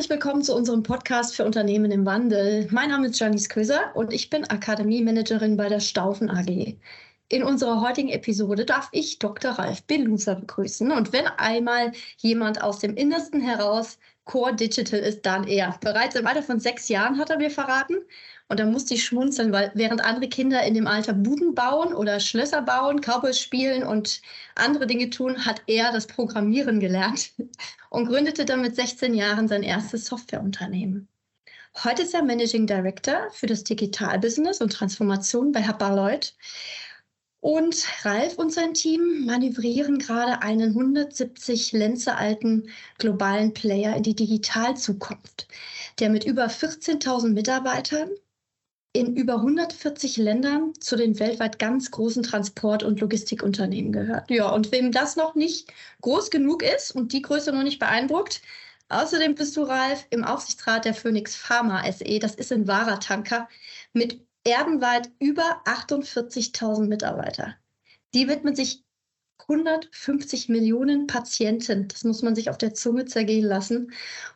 Herzlich willkommen zu unserem Podcast für Unternehmen im Wandel. Mein Name ist Janice Köser und ich bin Akademiemanagerin bei der Staufen AG. In unserer heutigen Episode darf ich Dr. Ralf Beluser begrüßen. Und wenn einmal jemand aus dem Innersten heraus Core Digital ist, dann er. Bereits im Alter von sechs Jahren hat er mir verraten. Und da musste ich schmunzeln, weil während andere Kinder in dem Alter Buden bauen oder Schlösser bauen, Cowboys spielen und andere Dinge tun, hat er das Programmieren gelernt und gründete dann mit 16 Jahren sein erstes Softwareunternehmen. Heute ist er Managing Director für das Digitalbusiness und Transformation bei Hapaloid. Und Ralf und sein Team manövrieren gerade einen 170 Lenze alten globalen Player in die Digitalzukunft, der mit über 14.000 Mitarbeitern in über 140 Ländern zu den weltweit ganz großen Transport- und Logistikunternehmen gehört. Ja, und wem das noch nicht groß genug ist und die Größe noch nicht beeindruckt, außerdem bist du, Ralf, im Aufsichtsrat der Phoenix Pharma SE. Das ist ein wahrer Tanker mit erdenweit über 48.000 Mitarbeiter. Die widmen sich 150 Millionen Patienten, das muss man sich auf der Zunge zergehen lassen,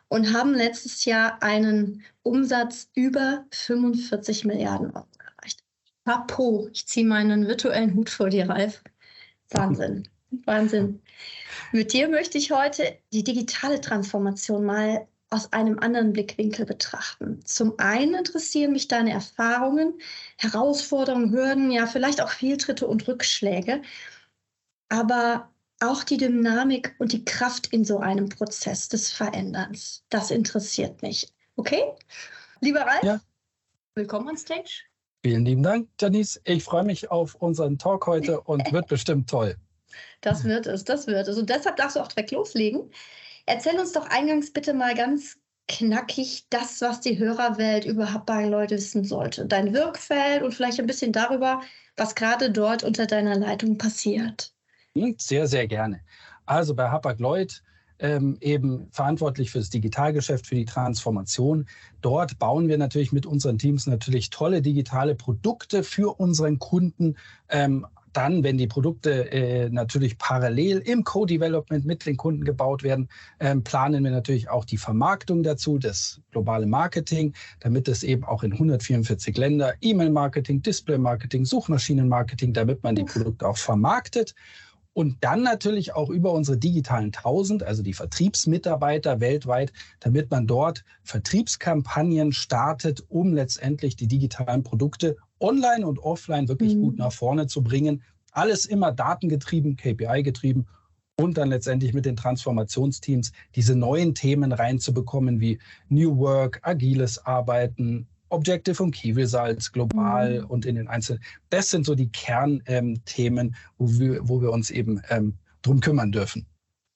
und haben letztes Jahr einen Umsatz über 45 Milliarden Euro erreicht. Chapeau, ich ziehe meinen virtuellen Hut vor dir, Ralf. Wahnsinn, Wahnsinn. Mit dir möchte ich heute die digitale Transformation mal aus einem anderen Blickwinkel betrachten. Zum einen interessieren mich deine Erfahrungen, Herausforderungen, Hürden, ja vielleicht auch Fehltritte und Rückschläge, aber auch die Dynamik und die Kraft in so einem Prozess des Veränderns. Das interessiert mich. Okay? Lieber Ralf, ja. willkommen on Stage. Vielen lieben Dank, Janice. Ich freue mich auf unseren Talk heute und wird bestimmt toll. Das wird es, das wird es. Und deshalb darfst du auch direkt loslegen. Erzähl uns doch eingangs bitte mal ganz knackig das, was die Hörerwelt überhaupt bei Leute wissen sollte. Dein Wirkfeld und vielleicht ein bisschen darüber, was gerade dort unter deiner Leitung passiert. Hm, sehr, sehr gerne. Also bei Hapag-Lloyd ähm, eben verantwortlich für das Digitalgeschäft, für die Transformation. Dort bauen wir natürlich mit unseren Teams natürlich tolle digitale Produkte für unseren Kunden ähm, dann, wenn die Produkte äh, natürlich parallel im Co-Development mit den Kunden gebaut werden, ähm, planen wir natürlich auch die Vermarktung dazu, das globale Marketing, damit es eben auch in 144 Länder E-Mail-Marketing, Display-Marketing, Suchmaschinen-Marketing, damit man die Produkte auch vermarktet. Und dann natürlich auch über unsere digitalen 1000, also die Vertriebsmitarbeiter weltweit, damit man dort Vertriebskampagnen startet, um letztendlich die digitalen Produkte online und offline wirklich mhm. gut nach vorne zu bringen. Alles immer datengetrieben, KPI-getrieben und dann letztendlich mit den Transformationsteams diese neuen Themen reinzubekommen wie New Work, agiles Arbeiten, Objective und Key Results global mhm. und in den einzelnen. Das sind so die Kernthemen, ähm, wo, wir, wo wir uns eben ähm, drum kümmern dürfen.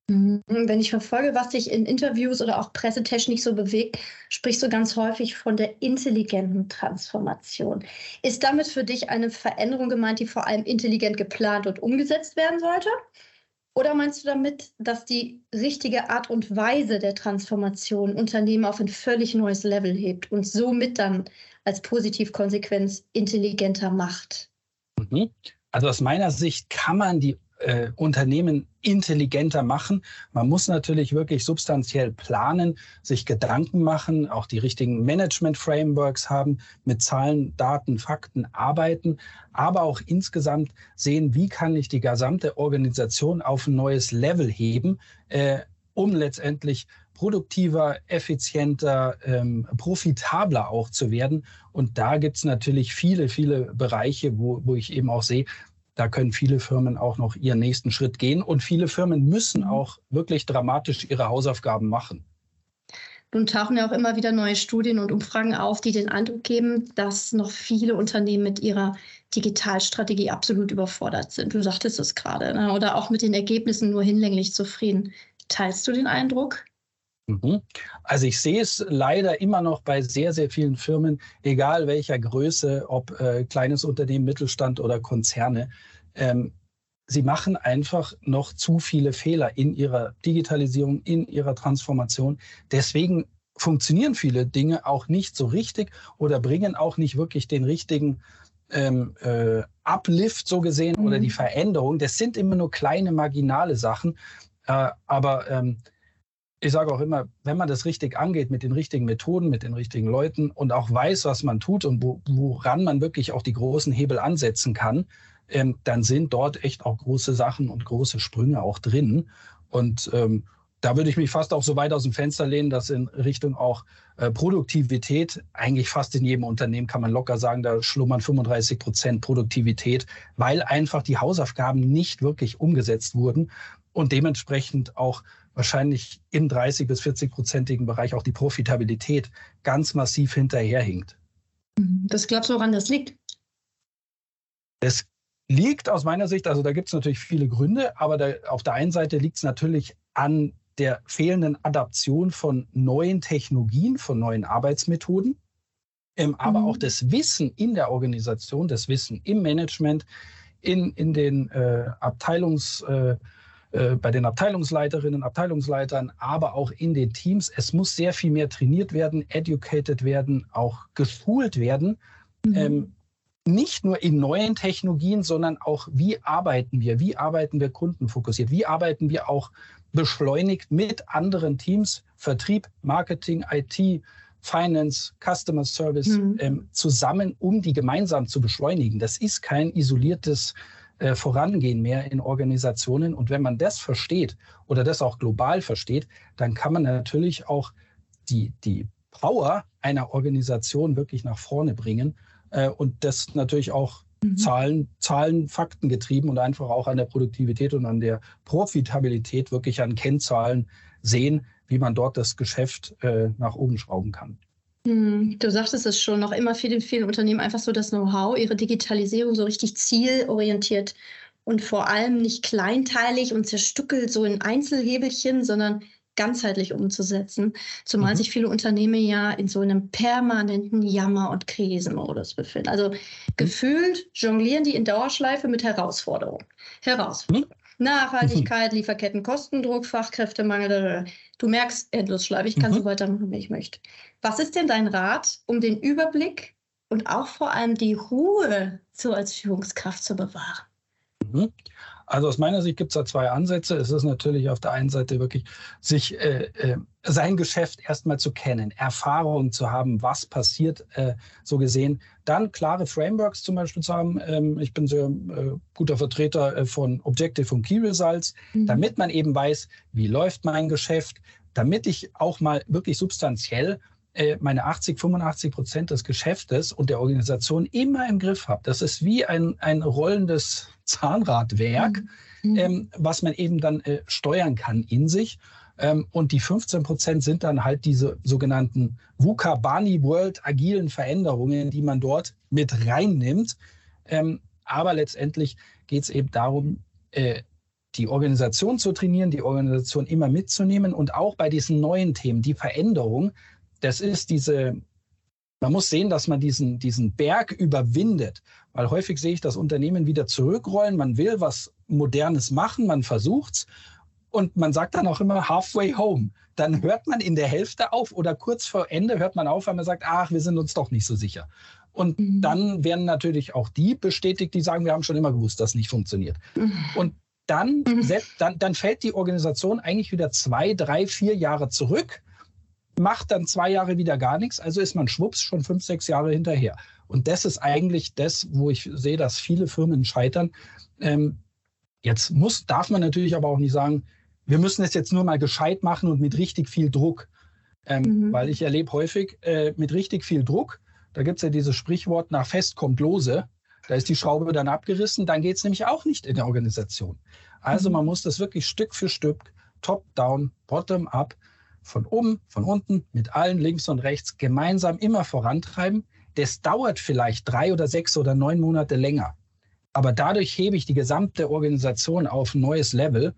Mhm. Wenn ich verfolge, was dich in Interviews oder auch Pressetechnik so bewegt, sprichst du ganz häufig von der intelligenten Transformation. Ist damit für dich eine Veränderung gemeint, die vor allem intelligent geplant und umgesetzt werden sollte? Oder meinst du damit, dass die richtige Art und Weise der Transformation Unternehmen auf ein völlig neues Level hebt und somit dann als Positivkonsequenz intelligenter macht? Mhm. Also aus meiner Sicht kann man die äh, Unternehmen intelligenter machen. Man muss natürlich wirklich substanziell planen, sich Gedanken machen, auch die richtigen Management-Frameworks haben, mit Zahlen, Daten, Fakten arbeiten, aber auch insgesamt sehen, wie kann ich die gesamte Organisation auf ein neues Level heben, äh, um letztendlich produktiver, effizienter, ähm, profitabler auch zu werden. Und da gibt es natürlich viele, viele Bereiche, wo, wo ich eben auch sehe, da können viele Firmen auch noch ihren nächsten Schritt gehen und viele Firmen müssen mhm. auch wirklich dramatisch ihre Hausaufgaben machen. Nun tauchen ja auch immer wieder neue Studien und Umfragen auf, die den Eindruck geben, dass noch viele Unternehmen mit ihrer Digitalstrategie absolut überfordert sind. Du sagtest es gerade, ne? oder auch mit den Ergebnissen nur hinlänglich zufrieden. Teilst du den Eindruck? Also ich sehe es leider immer noch bei sehr, sehr vielen Firmen, egal welcher Größe, ob äh, kleines Unternehmen, Mittelstand oder Konzerne. Ähm, sie machen einfach noch zu viele Fehler in ihrer Digitalisierung, in ihrer Transformation. Deswegen funktionieren viele Dinge auch nicht so richtig oder bringen auch nicht wirklich den richtigen ähm, äh, Uplift so gesehen mhm. oder die Veränderung. Das sind immer nur kleine marginale Sachen. Äh, aber ähm, ich sage auch immer, wenn man das richtig angeht, mit den richtigen Methoden, mit den richtigen Leuten und auch weiß, was man tut und wo, woran man wirklich auch die großen Hebel ansetzen kann, ähm, dann sind dort echt auch große Sachen und große Sprünge auch drin. Und ähm, da würde ich mich fast auch so weit aus dem Fenster lehnen, dass in Richtung auch äh, Produktivität, eigentlich fast in jedem Unternehmen kann man locker sagen, da schlummern 35 Prozent Produktivität, weil einfach die Hausaufgaben nicht wirklich umgesetzt wurden und dementsprechend auch wahrscheinlich im 30 bis 40 prozentigen Bereich auch die Profitabilität ganz massiv hinterherhinkt. Das glaubst du, woran das liegt? Es liegt aus meiner Sicht, also da gibt es natürlich viele Gründe, aber da, auf der einen Seite liegt es natürlich an der fehlenden Adaption von neuen Technologien, von neuen Arbeitsmethoden, ähm, aber mhm. auch das Wissen in der Organisation, das Wissen im Management, in, in den äh, Abteilungs, äh, äh, bei den Abteilungsleiterinnen, Abteilungsleitern, aber auch in den Teams. Es muss sehr viel mehr trainiert werden, educated werden, auch geschult werden. Mhm. Ähm, nicht nur in neuen Technologien, sondern auch, wie arbeiten wir? Wie arbeiten wir kundenfokussiert? Wie arbeiten wir auch beschleunigt mit anderen Teams, Vertrieb, Marketing, IT, Finance, Customer Service mhm. ähm, zusammen, um die gemeinsam zu beschleunigen? Das ist kein isoliertes äh, Vorangehen mehr in Organisationen. Und wenn man das versteht oder das auch global versteht, dann kann man natürlich auch die, die Power einer Organisation wirklich nach vorne bringen äh, und das natürlich auch mhm. Zahlen, Zahlen, Fakten getrieben und einfach auch an der Produktivität und an der Profitabilität wirklich an Kennzahlen sehen, wie man dort das Geschäft äh, nach oben schrauben kann. Mhm. Du sagtest es schon, noch immer viele, viele Unternehmen einfach so das Know-how, ihre Digitalisierung so richtig zielorientiert und vor allem nicht kleinteilig und zerstückelt so in Einzelhebelchen, sondern ganzheitlich umzusetzen, zumal mhm. sich viele Unternehmen ja in so einem permanenten Jammer- und Krisenmodus befinden. Also mhm. gefühlt jonglieren die in Dauerschleife mit Herausforderungen. Herausforderungen. Mhm. Nachhaltigkeit, Lieferketten, Kostendruck, Fachkräftemangel. Du merkst Endlosschleife. Ich kann so mhm. weitermachen, wie ich möchte. Was ist denn dein Rat, um den Überblick und auch vor allem die Ruhe so als Führungskraft zu bewahren? Mhm. Also aus meiner Sicht gibt es da zwei Ansätze. Es ist natürlich auf der einen Seite wirklich, sich äh, äh, sein Geschäft erstmal zu kennen, Erfahrungen zu haben, was passiert, äh, so gesehen. Dann klare Frameworks zum Beispiel zu haben. Ähm, ich bin sehr äh, guter Vertreter äh, von Objective und Key Results, mhm. damit man eben weiß, wie läuft mein Geschäft, damit ich auch mal wirklich substanziell äh, meine 80, 85 Prozent des Geschäftes und der Organisation immer im Griff habe. Das ist wie ein, ein rollendes Zahnradwerk, mhm. ähm, was man eben dann äh, steuern kann in sich. Ähm, und die 15 Prozent sind dann halt diese sogenannten VUCA Bunny World agilen Veränderungen, die man dort mit reinnimmt. Ähm, aber letztendlich geht es eben darum, äh, die Organisation zu trainieren, die Organisation immer mitzunehmen und auch bei diesen neuen Themen, die Veränderung, das ist diese, man muss sehen, dass man diesen, diesen Berg überwindet, weil häufig sehe ich das Unternehmen wieder zurückrollen. Man will was Modernes machen, man versucht's und man sagt dann auch immer halfway home. Dann hört man in der Hälfte auf oder kurz vor Ende hört man auf, weil man sagt, ach, wir sind uns doch nicht so sicher. Und mhm. dann werden natürlich auch die bestätigt, die sagen, wir haben schon immer gewusst, dass nicht funktioniert. Mhm. Und dann, mhm. dann, dann fällt die Organisation eigentlich wieder zwei, drei, vier Jahre zurück macht dann zwei Jahre wieder gar nichts, also ist man schwupps schon fünf, sechs Jahre hinterher. Und das ist eigentlich das, wo ich sehe, dass viele Firmen scheitern. Ähm, jetzt muss, darf man natürlich aber auch nicht sagen, wir müssen es jetzt nur mal gescheit machen und mit richtig viel Druck. Ähm, mhm. Weil ich erlebe häufig äh, mit richtig viel Druck, da gibt es ja dieses Sprichwort, nach Fest kommt Lose. Da ist die Schraube dann abgerissen, dann geht es nämlich auch nicht in der Organisation. Also mhm. man muss das wirklich Stück für Stück, top-down, bottom-up, von oben, von unten, mit allen links und rechts gemeinsam immer vorantreiben. Das dauert vielleicht drei oder sechs oder neun Monate länger. Aber dadurch hebe ich die gesamte Organisation auf ein neues Level.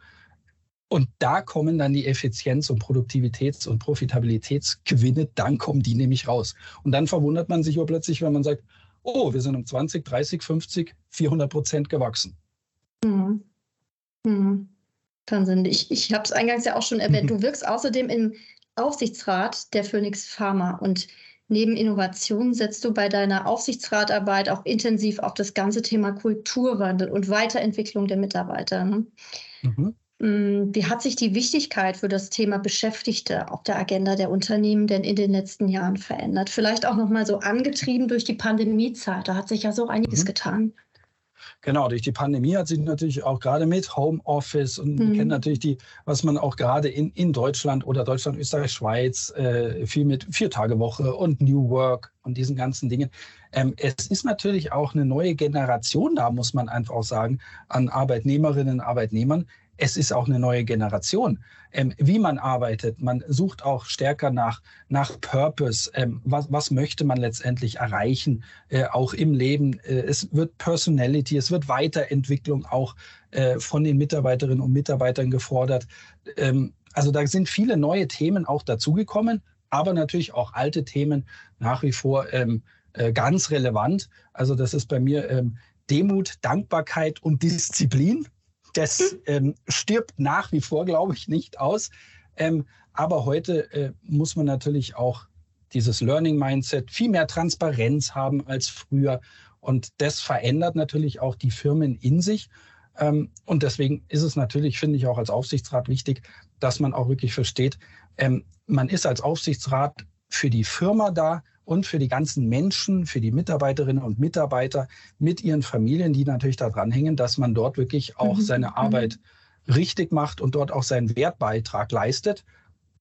Und da kommen dann die Effizienz- und Produktivitäts- und Profitabilitätsgewinne, dann kommen die nämlich raus. Und dann verwundert man sich plötzlich, wenn man sagt, oh, wir sind um 20, 30, 50, 400 Prozent gewachsen. Mhm. Mhm. Wahnsinn. Ich, ich habe es eingangs ja auch schon erwähnt. Mhm. Du wirkst außerdem im Aufsichtsrat der Phoenix Pharma und neben Innovation setzt du bei deiner Aufsichtsratarbeit auch intensiv auf das ganze Thema Kulturwandel und Weiterentwicklung der Mitarbeiter. Ne? Mhm. Hm, wie hat sich die Wichtigkeit für das Thema Beschäftigte auf der Agenda der Unternehmen denn in den letzten Jahren verändert? Vielleicht auch nochmal so angetrieben durch die Pandemiezeit. Da hat sich ja so einiges mhm. getan. Genau, durch die Pandemie hat sich natürlich auch gerade mit Homeoffice und mhm. wir kennen natürlich die, was man auch gerade in, in Deutschland oder Deutschland, Österreich, Schweiz äh, viel mit Vier-Tage-Woche und New Work und diesen ganzen Dingen. Ähm, es ist natürlich auch eine neue Generation da, muss man einfach auch sagen, an Arbeitnehmerinnen und Arbeitnehmern, es ist auch eine neue Generation, ähm, wie man arbeitet. Man sucht auch stärker nach, nach Purpose. Ähm, was, was möchte man letztendlich erreichen, äh, auch im Leben? Äh, es wird Personality, es wird Weiterentwicklung auch äh, von den Mitarbeiterinnen und Mitarbeitern gefordert. Ähm, also da sind viele neue Themen auch dazugekommen, aber natürlich auch alte Themen nach wie vor ähm, äh, ganz relevant. Also das ist bei mir ähm, Demut, Dankbarkeit und Disziplin. Das ähm, stirbt nach wie vor, glaube ich, nicht aus. Ähm, aber heute äh, muss man natürlich auch dieses Learning Mindset, viel mehr Transparenz haben als früher. Und das verändert natürlich auch die Firmen in sich. Ähm, und deswegen ist es natürlich, finde ich, auch als Aufsichtsrat wichtig, dass man auch wirklich versteht, ähm, man ist als Aufsichtsrat für die Firma da, und für die ganzen Menschen, für die Mitarbeiterinnen und Mitarbeiter mit ihren Familien, die natürlich daran hängen, dass man dort wirklich auch mhm. seine mhm. Arbeit richtig macht und dort auch seinen Wertbeitrag leistet,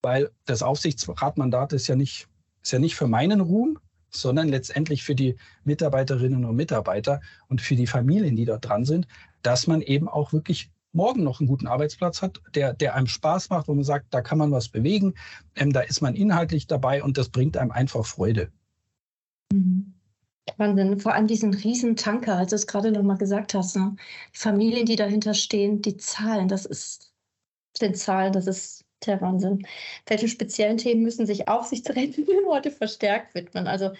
weil das Aufsichtsratmandat ist ja nicht, ist ja nicht für meinen Ruhm, sondern letztendlich für die Mitarbeiterinnen und Mitarbeiter und für die Familien, die dort dran sind, dass man eben auch wirklich morgen noch einen guten Arbeitsplatz hat, der, der einem Spaß macht, wo man sagt, da kann man was bewegen, ähm, da ist man inhaltlich dabei und das bringt einem einfach Freude. Mhm. Wahnsinn, vor allem diesen riesen Tanker, als du es gerade noch mal gesagt hast, ne? die Familien, die dahinter stehen, die Zahlen, das ist den Zahlen, das ist der Wahnsinn. Welchen speziellen Themen müssen sich Aufsichtsräte heute verstärkt widmen? Also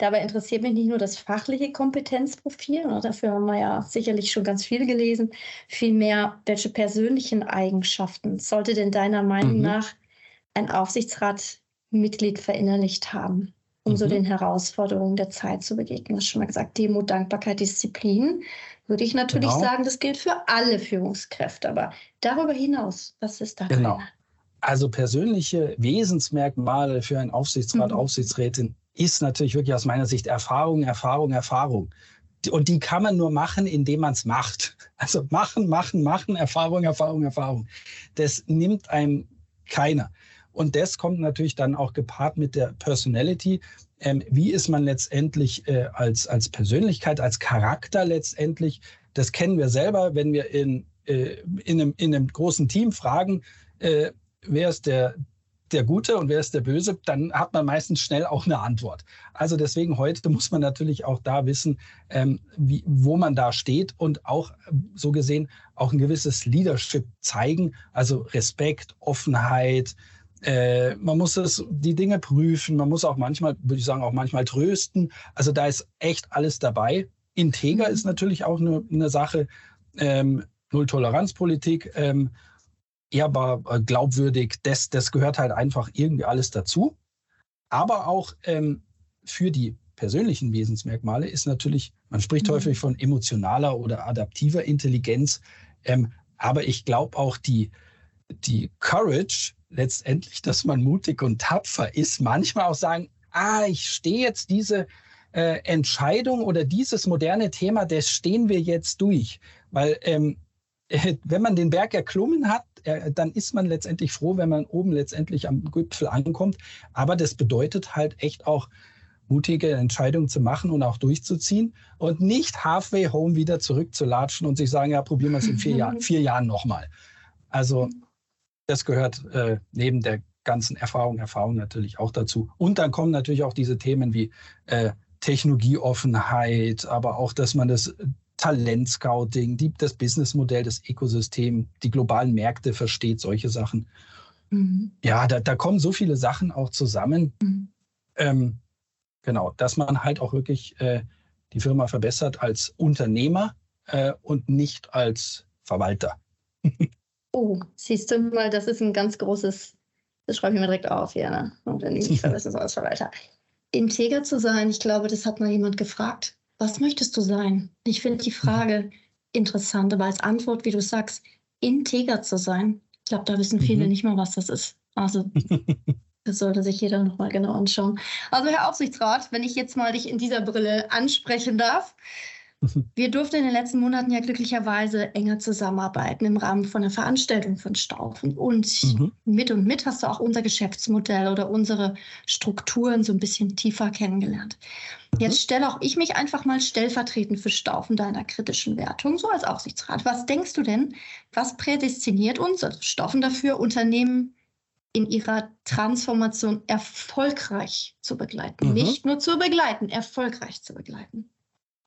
Dabei interessiert mich nicht nur das fachliche Kompetenzprofil, ne, dafür haben wir ja sicherlich schon ganz viel gelesen, vielmehr, welche persönlichen Eigenschaften sollte denn deiner Meinung mhm. nach ein Aufsichtsratmitglied verinnerlicht haben, um mhm. so den Herausforderungen der Zeit zu begegnen? Du hast schon mal gesagt, Demut, Dankbarkeit, Disziplin. Würde ich natürlich genau. sagen, das gilt für alle Führungskräfte. Aber darüber hinaus, was ist da? Genau. Deine? Also persönliche Wesensmerkmale für einen Aufsichtsrat, mhm. Aufsichtsrätin ist natürlich wirklich aus meiner Sicht Erfahrung, Erfahrung, Erfahrung. Und die kann man nur machen, indem man es macht. Also machen, machen, machen, Erfahrung, Erfahrung, Erfahrung. Das nimmt einem keiner. Und das kommt natürlich dann auch gepaart mit der Personality. Ähm, wie ist man letztendlich äh, als, als Persönlichkeit, als Charakter letztendlich? Das kennen wir selber, wenn wir in, äh, in, einem, in einem großen Team fragen, äh, wer ist der, der Gute und wer ist der Böse, dann hat man meistens schnell auch eine Antwort. Also deswegen heute muss man natürlich auch da wissen, ähm, wie, wo man da steht und auch so gesehen auch ein gewisses Leadership zeigen, also Respekt, Offenheit. Äh, man muss es, die Dinge prüfen, man muss auch manchmal, würde ich sagen, auch manchmal trösten. Also da ist echt alles dabei. Integer mhm. ist natürlich auch eine, eine Sache. Ähm, Null-Toleranz-Politik. Ähm, ehrbar, äh, glaubwürdig, das, das gehört halt einfach irgendwie alles dazu. Aber auch ähm, für die persönlichen Wesensmerkmale ist natürlich, man spricht mhm. häufig von emotionaler oder adaptiver Intelligenz, ähm, aber ich glaube auch die, die Courage letztendlich, dass man mutig und tapfer ist, manchmal auch sagen, ah, ich stehe jetzt diese äh, Entscheidung oder dieses moderne Thema, das stehen wir jetzt durch. Weil ähm, wenn man den Berg erklommen hat, dann ist man letztendlich froh, wenn man oben letztendlich am Gipfel ankommt. Aber das bedeutet halt echt auch, mutige Entscheidungen zu machen und auch durchzuziehen und nicht halfway home wieder zurückzulatschen und sich sagen, ja, probieren wir es in vier, Jahr, vier Jahren nochmal. Also das gehört äh, neben der ganzen Erfahrung, Erfahrung natürlich auch dazu. Und dann kommen natürlich auch diese Themen wie äh, Technologieoffenheit, aber auch, dass man das Talentscouting, die, das Businessmodell, das Ökosystem, die globalen Märkte versteht, solche Sachen. Mhm. Ja, da, da, kommen so viele Sachen auch zusammen. Mhm. Ähm, genau, dass man halt auch wirklich äh, die Firma verbessert als Unternehmer äh, und nicht als Verwalter. oh, siehst du mal, das ist ein ganz großes, das schreibe ich mir direkt auf, ja, ne? Unternehmen nicht verbessern als Verwalter. Integer zu sein, ich glaube, das hat mal jemand gefragt was möchtest du sein? Ich finde die Frage interessant, aber als Antwort, wie du sagst, integer zu sein. Ich glaube, da wissen viele mhm. nicht mal, was das ist. Also das sollte sich jeder nochmal genau anschauen. Also Herr Aufsichtsrat, wenn ich jetzt mal dich in dieser Brille ansprechen darf, wir durften in den letzten Monaten ja glücklicherweise enger zusammenarbeiten im Rahmen von einer Veranstaltung von Staufen. Und mhm. mit und mit hast du auch unser Geschäftsmodell oder unsere Strukturen so ein bisschen tiefer kennengelernt. Mhm. Jetzt stelle auch ich mich einfach mal stellvertretend für Staufen deiner kritischen Wertung, so als Aufsichtsrat. Was denkst du denn, was prädestiniert uns, also Staufen dafür, Unternehmen in ihrer Transformation erfolgreich zu begleiten? Mhm. Nicht nur zu begleiten, erfolgreich zu begleiten.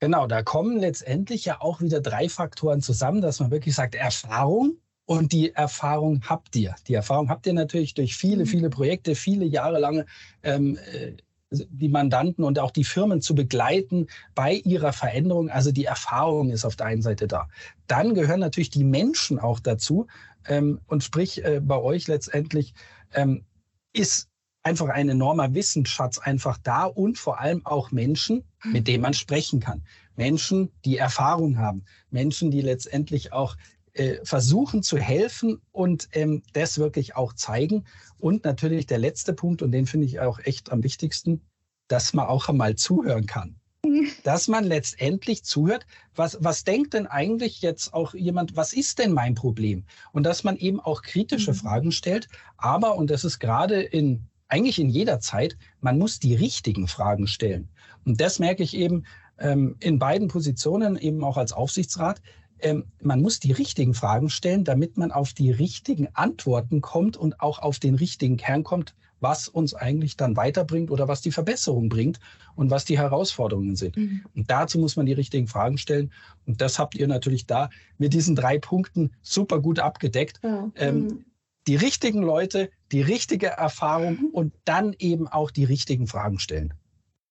Genau, da kommen letztendlich ja auch wieder drei Faktoren zusammen, dass man wirklich sagt, Erfahrung und die Erfahrung habt ihr. Die Erfahrung habt ihr natürlich durch viele, mhm. viele Projekte, viele jahrelange ähm, äh, die Mandanten und auch die Firmen zu begleiten bei ihrer Veränderung. Also die Erfahrung ist auf der einen Seite da. Dann gehören natürlich die Menschen auch dazu. Ähm, und sprich, äh, bei euch letztendlich ähm, ist einfach ein enormer Wissensschatz einfach da und vor allem auch Menschen, mit denen man sprechen kann. Menschen, die Erfahrung haben, Menschen, die letztendlich auch äh, versuchen zu helfen und ähm, das wirklich auch zeigen. Und natürlich der letzte Punkt, und den finde ich auch echt am wichtigsten, dass man auch einmal zuhören kann. Dass man letztendlich zuhört, was, was denkt denn eigentlich jetzt auch jemand, was ist denn mein Problem? Und dass man eben auch kritische mhm. Fragen stellt. Aber, und das ist gerade in eigentlich in jeder Zeit, man muss die richtigen Fragen stellen. Und das merke ich eben ähm, in beiden Positionen, eben auch als Aufsichtsrat. Ähm, man muss die richtigen Fragen stellen, damit man auf die richtigen Antworten kommt und auch auf den richtigen Kern kommt, was uns eigentlich dann weiterbringt oder was die Verbesserung bringt und was die Herausforderungen sind. Mhm. Und dazu muss man die richtigen Fragen stellen. Und das habt ihr natürlich da mit diesen drei Punkten super gut abgedeckt. Ja. Ähm, mhm die richtigen Leute, die richtige Erfahrung mhm. und dann eben auch die richtigen Fragen stellen.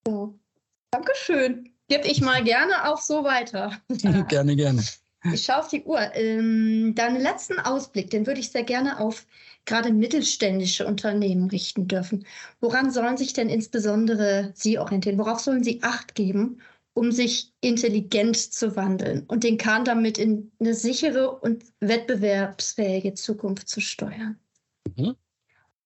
Ja. Dankeschön. Gebe ich mal gerne auch so weiter. gerne, gerne. Ich schaue auf die Uhr. Ähm, deinen letzten Ausblick, den würde ich sehr gerne auf gerade mittelständische Unternehmen richten dürfen. Woran sollen sich denn insbesondere Sie orientieren? Worauf sollen Sie Acht geben, um sich intelligent zu wandeln und den Kahn damit in eine sichere und wettbewerbsfähige Zukunft zu steuern. Mhm.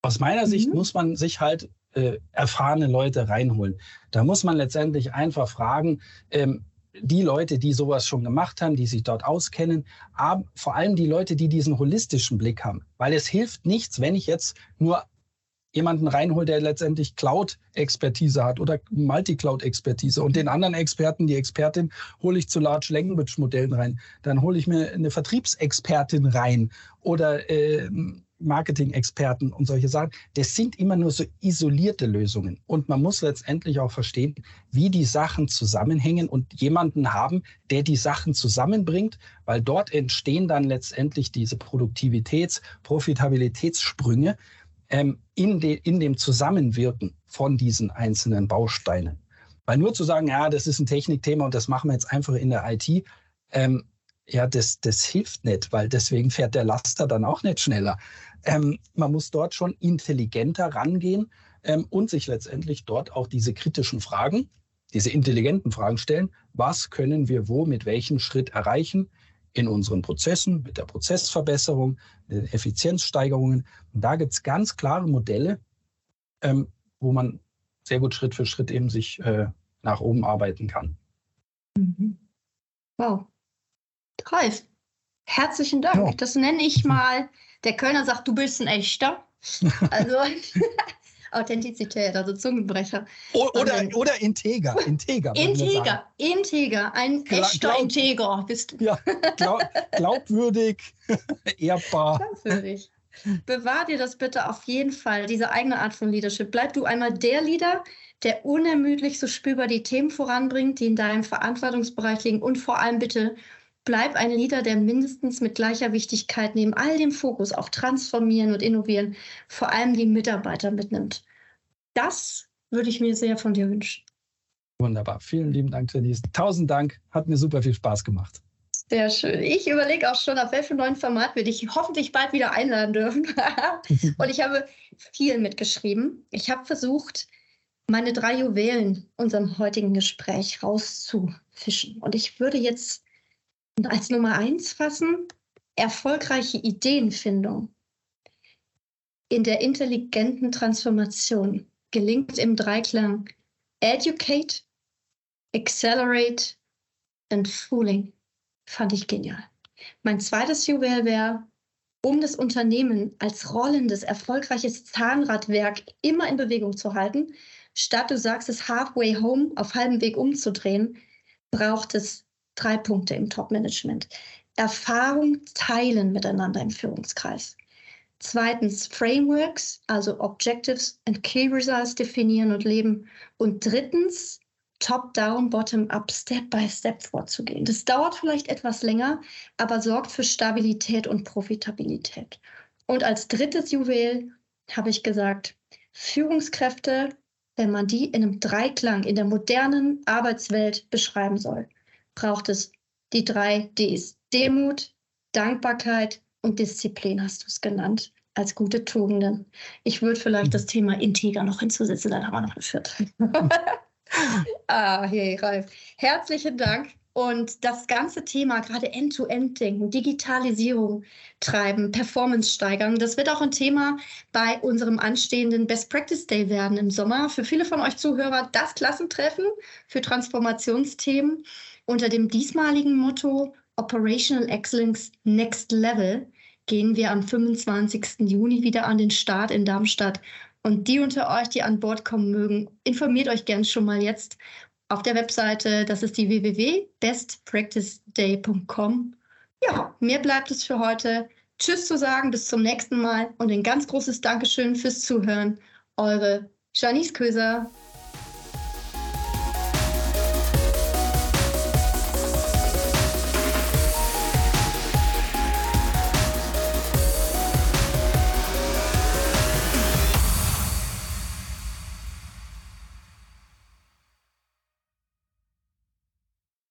Aus meiner mhm. Sicht muss man sich halt äh, erfahrene Leute reinholen. Da muss man letztendlich einfach fragen, ähm, die Leute, die sowas schon gemacht haben, die sich dort auskennen, aber vor allem die Leute, die diesen holistischen Blick haben. Weil es hilft nichts, wenn ich jetzt nur jemanden reinhole, der letztendlich Cloud-Expertise hat oder Multi-Cloud-Expertise. Und den anderen Experten, die Expertin, hole ich zu Large Language-Modellen rein. Dann hole ich mir eine Vertriebsexpertin rein oder äh, Marketing-Experten und solche Sachen. Das sind immer nur so isolierte Lösungen. Und man muss letztendlich auch verstehen, wie die Sachen zusammenhängen und jemanden haben, der die Sachen zusammenbringt, weil dort entstehen dann letztendlich diese Produktivitäts-, Profitabilitätssprünge, ähm, in, de, in dem Zusammenwirken von diesen einzelnen Bausteinen. Weil nur zu sagen, ja, das ist ein Technikthema und das machen wir jetzt einfach in der IT, ähm, ja, das, das hilft nicht, weil deswegen fährt der Laster dann auch nicht schneller. Ähm, man muss dort schon intelligenter rangehen ähm, und sich letztendlich dort auch diese kritischen Fragen, diese intelligenten Fragen stellen. Was können wir wo mit welchem Schritt erreichen? In unseren Prozessen, mit der Prozessverbesserung, den Effizienzsteigerungen. Und da gibt es ganz klare Modelle, ähm, wo man sehr gut Schritt für Schritt eben sich äh, nach oben arbeiten kann. Mhm. Wow. Ralf, herzlichen Dank. Ja. Das nenne ich mal, der Kölner sagt, du bist ein echter. Also Authentizität, also Zungenbrecher. O oder, ähm, oder Integer. Integer. Integer, Integer, ein Gla echter glaub, Integer bist du. Ja, glaub, glaubwürdig, ehrbar. Glaubwürdig. Bewahr dir das bitte auf jeden Fall, diese eigene Art von Leadership. Bleib du einmal der Leader, der unermüdlich so spürbar die Themen voranbringt, die in deinem Verantwortungsbereich liegen und vor allem bitte bleib ein Leader, der mindestens mit gleicher Wichtigkeit neben all dem Fokus auf Transformieren und Innovieren vor allem die Mitarbeiter mitnimmt. Das würde ich mir sehr von dir wünschen. Wunderbar. Vielen lieben Dank, Denise. Tausend Dank. Hat mir super viel Spaß gemacht. Sehr schön. Ich überlege auch schon, auf welchem neuen Format wir dich hoffentlich bald wieder einladen dürfen. und ich habe viel mitgeschrieben. Ich habe versucht, meine drei Juwelen unserem heutigen Gespräch rauszufischen. Und ich würde jetzt als Nummer eins fassen erfolgreiche Ideenfindung in der intelligenten Transformation gelingt im Dreiklang Educate, Accelerate and Fooling. Fand ich genial. Mein zweites Juwel wäre, um das Unternehmen als rollendes, erfolgreiches Zahnradwerk immer in Bewegung zu halten, statt du sagst es halfway home, auf halbem Weg umzudrehen, braucht es drei Punkte im Top-Management. Erfahrung teilen miteinander im Führungskreis. Zweitens Frameworks, also Objectives and Key Results definieren und leben. Und drittens Top-Down, Bottom-Up, Step-by-Step vorzugehen. Das dauert vielleicht etwas länger, aber sorgt für Stabilität und Profitabilität. Und als drittes Juwel habe ich gesagt, Führungskräfte, wenn man die in einem Dreiklang in der modernen Arbeitswelt beschreiben soll, braucht es die drei Ds. Demut, Dankbarkeit und Disziplin hast du es genannt, als gute Tugenden. Ich würde vielleicht das Thema Integer noch hinzusetzen, dann haben wir noch eine vierte. ah, hey, Ralf. Herzlichen Dank. Und das ganze Thema, gerade End-to-End-Denken, Digitalisierung treiben, Performance steigern, das wird auch ein Thema bei unserem anstehenden Best Practice Day werden im Sommer. Für viele von euch Zuhörer das Klassentreffen für Transformationsthemen unter dem diesmaligen Motto Operational Excellence Next Level gehen wir am 25. Juni wieder an den Start in Darmstadt. Und die unter euch, die an Bord kommen mögen, informiert euch gern schon mal jetzt auf der Webseite. Das ist die www.bestpracticeday.com. Ja, mir bleibt es für heute. Tschüss zu sagen, bis zum nächsten Mal und ein ganz großes Dankeschön fürs Zuhören. Eure Janice Köser.